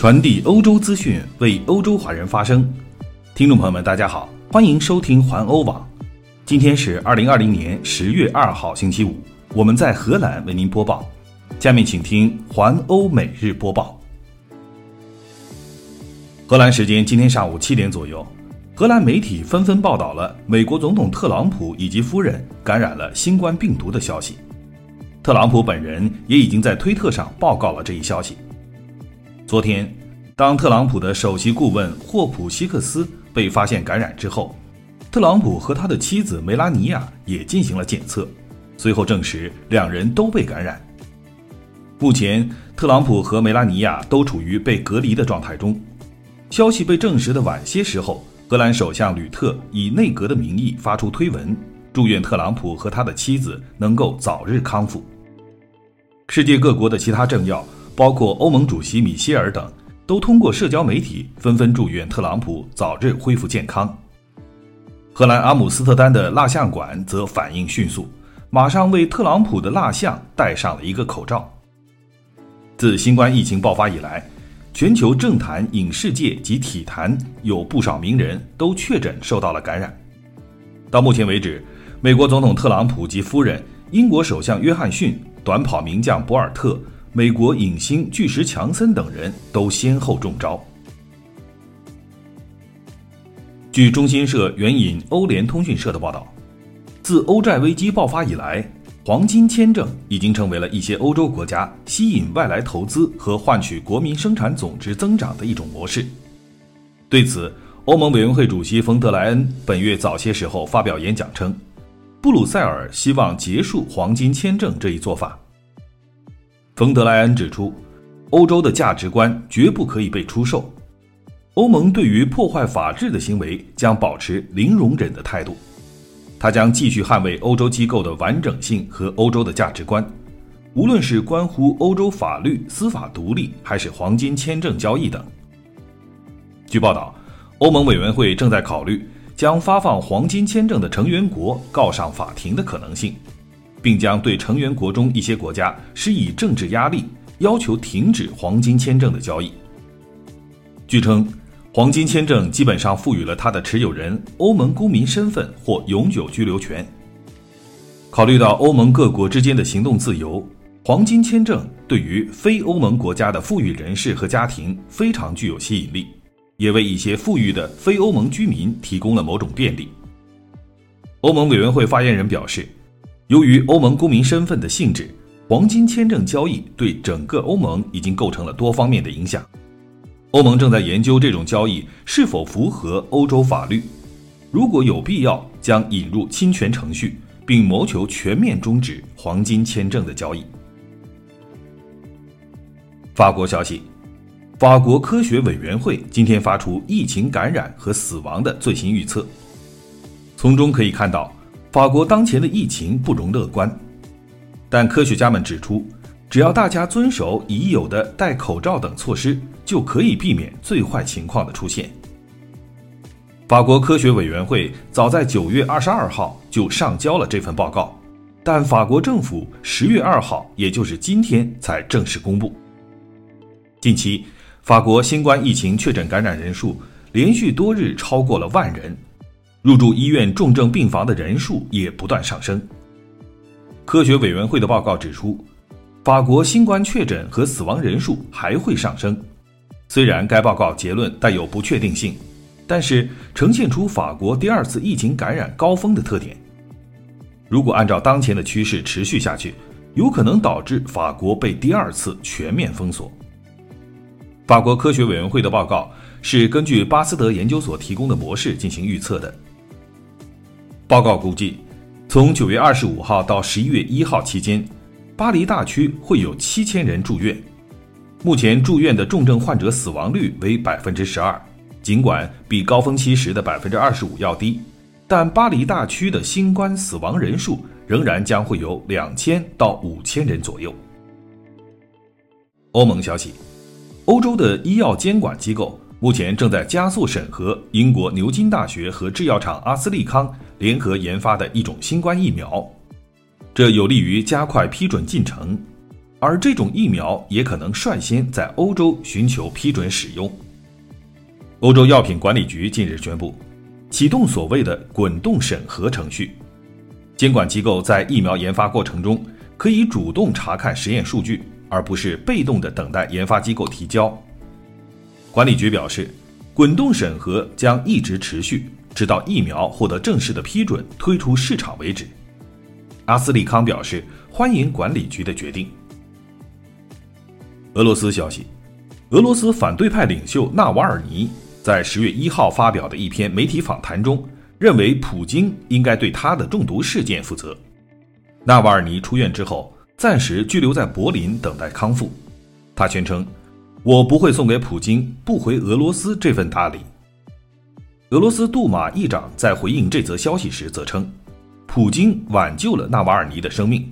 传递欧洲资讯，为欧洲华人发声。听众朋友们，大家好，欢迎收听环欧网。今天是二零二零年十月二号，星期五，我们在荷兰为您播报。下面请听环欧每日播报。荷兰时间今天上午七点左右，荷兰媒体纷纷报道了美国总统特朗普以及夫人感染了新冠病毒的消息。特朗普本人也已经在推特上报告了这一消息。昨天，当特朗普的首席顾问霍普希克斯被发现感染之后，特朗普和他的妻子梅拉尼亚也进行了检测，随后证实两人都被感染。目前，特朗普和梅拉尼亚都处于被隔离的状态中。消息被证实的晚些时候，荷兰首相吕特以内阁的名义发出推文，祝愿特朗普和他的妻子能够早日康复。世界各国的其他政要。包括欧盟主席米歇尔等，都通过社交媒体纷纷祝愿特朗普早日恢复健康。荷兰阿姆斯特丹的蜡像馆则反应迅速，马上为特朗普的蜡像戴上了一个口罩。自新冠疫情爆发以来，全球政坛、影视界及体坛有不少名人都确诊受到了感染。到目前为止，美国总统特朗普及夫人、英国首相约翰逊、短跑名将博尔特。美国影星巨石强森等人都先后中招。据中新社援引欧联通讯社的报道，自欧债危机爆发以来，黄金签证已经成为了一些欧洲国家吸引外来投资和换取国民生产总值增长的一种模式。对此，欧盟委员会主席冯德莱恩本月早些时候发表演讲称，布鲁塞尔希望结束黄金签证这一做法。冯德莱恩指出，欧洲的价值观绝不可以被出售。欧盟对于破坏法治的行为将保持零容忍的态度。他将继续捍卫欧洲机构的完整性和欧洲的价值观，无论是关乎欧洲法律、司法独立，还是黄金签证交易等。据报道，欧盟委员会正在考虑将发放黄金签证的成员国告上法庭的可能性。并将对成员国中一些国家施以政治压力，要求停止黄金签证的交易。据称，黄金签证基本上赋予了它的持有人欧盟公民身份或永久居留权。考虑到欧盟各国之间的行动自由，黄金签证对于非欧盟国家的富裕人士和家庭非常具有吸引力，也为一些富裕的非欧盟居民提供了某种便利。欧盟委员会发言人表示。由于欧盟公民身份的性质，黄金签证交易对整个欧盟已经构成了多方面的影响。欧盟正在研究这种交易是否符合欧洲法律，如果有必要，将引入侵权程序，并谋求全面终止黄金签证的交易。法国消息，法国科学委员会今天发出疫情感染和死亡的最新预测，从中可以看到。法国当前的疫情不容乐观，但科学家们指出，只要大家遵守已有的戴口罩等措施，就可以避免最坏情况的出现。法国科学委员会早在九月二十二号就上交了这份报告，但法国政府十月二号，也就是今天才正式公布。近期，法国新冠疫情确诊感染人数连续多日超过了万人。入住医院重症病房的人数也不断上升。科学委员会的报告指出，法国新冠确诊和死亡人数还会上升。虽然该报告结论带有不确定性，但是呈现出法国第二次疫情感染高峰的特点。如果按照当前的趋势持续下去，有可能导致法国被第二次全面封锁。法国科学委员会的报告是根据巴斯德研究所提供的模式进行预测的。报告估计，从九月二十五号到十一月一号期间，巴黎大区会有七千人住院。目前住院的重症患者死亡率为百分之十二，尽管比高峰期时的百分之二十五要低，但巴黎大区的新冠死亡人数仍然将会有两千到五千人左右。欧盟消息，欧洲的医药监管机构。目前正在加速审核英国牛津大学和制药厂阿斯利康联合研发的一种新冠疫苗，这有利于加快批准进程。而这种疫苗也可能率先在欧洲寻求批准使用。欧洲药品管理局近日宣布，启动所谓的“滚动审核”程序，监管机构在疫苗研发过程中可以主动查看实验数据，而不是被动的等待研发机构提交。管理局表示，滚动审核将一直持续，直到疫苗获得正式的批准推出市场为止。阿斯利康表示欢迎管理局的决定。俄罗斯消息，俄罗斯反对派领袖纳瓦尔尼在十月一号发表的一篇媒体访谈中，认为普京应该对他的中毒事件负责。纳瓦尔尼出院之后，暂时居留在柏林等待康复。他宣称。我不会送给普京不回俄罗斯这份大礼。俄罗斯杜马议长在回应这则消息时则称，普京挽救了纳瓦尔尼的生命。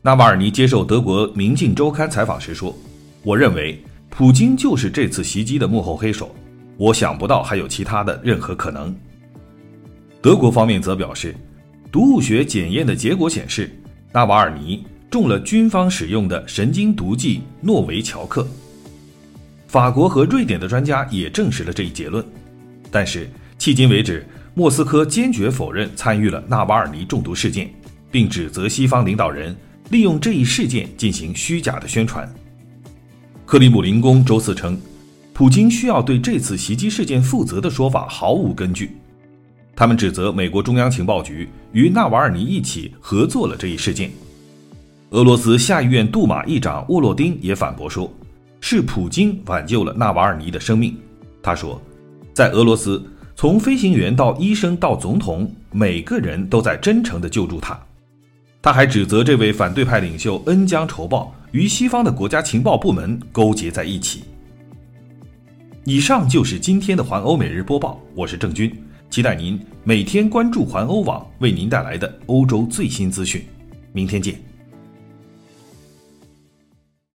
纳瓦尔尼接受德国《明镜周刊》采访时说：“我认为普京就是这次袭击的幕后黑手，我想不到还有其他的任何可能。”德国方面则表示，毒物学检验的结果显示，纳瓦尔尼中了军方使用的神经毒剂诺维乔克。法国和瑞典的专家也证实了这一结论，但是迄今为止，莫斯科坚决否认参与了纳瓦尔尼中毒事件，并指责西方领导人利用这一事件进行虚假的宣传。克里姆林宫周四称，普京需要对这次袭击事件负责的说法毫无根据。他们指责美国中央情报局与纳瓦尔尼一起合作了这一事件。俄罗斯下议院杜马议长沃洛丁也反驳说。是普京挽救了纳瓦尔尼的生命，他说，在俄罗斯，从飞行员到医生到总统，每个人都在真诚地救助他。他还指责这位反对派领袖恩将仇报，与西方的国家情报部门勾结在一起。以上就是今天的环欧每日播报，我是郑军，期待您每天关注环欧网为您带来的欧洲最新资讯。明天见。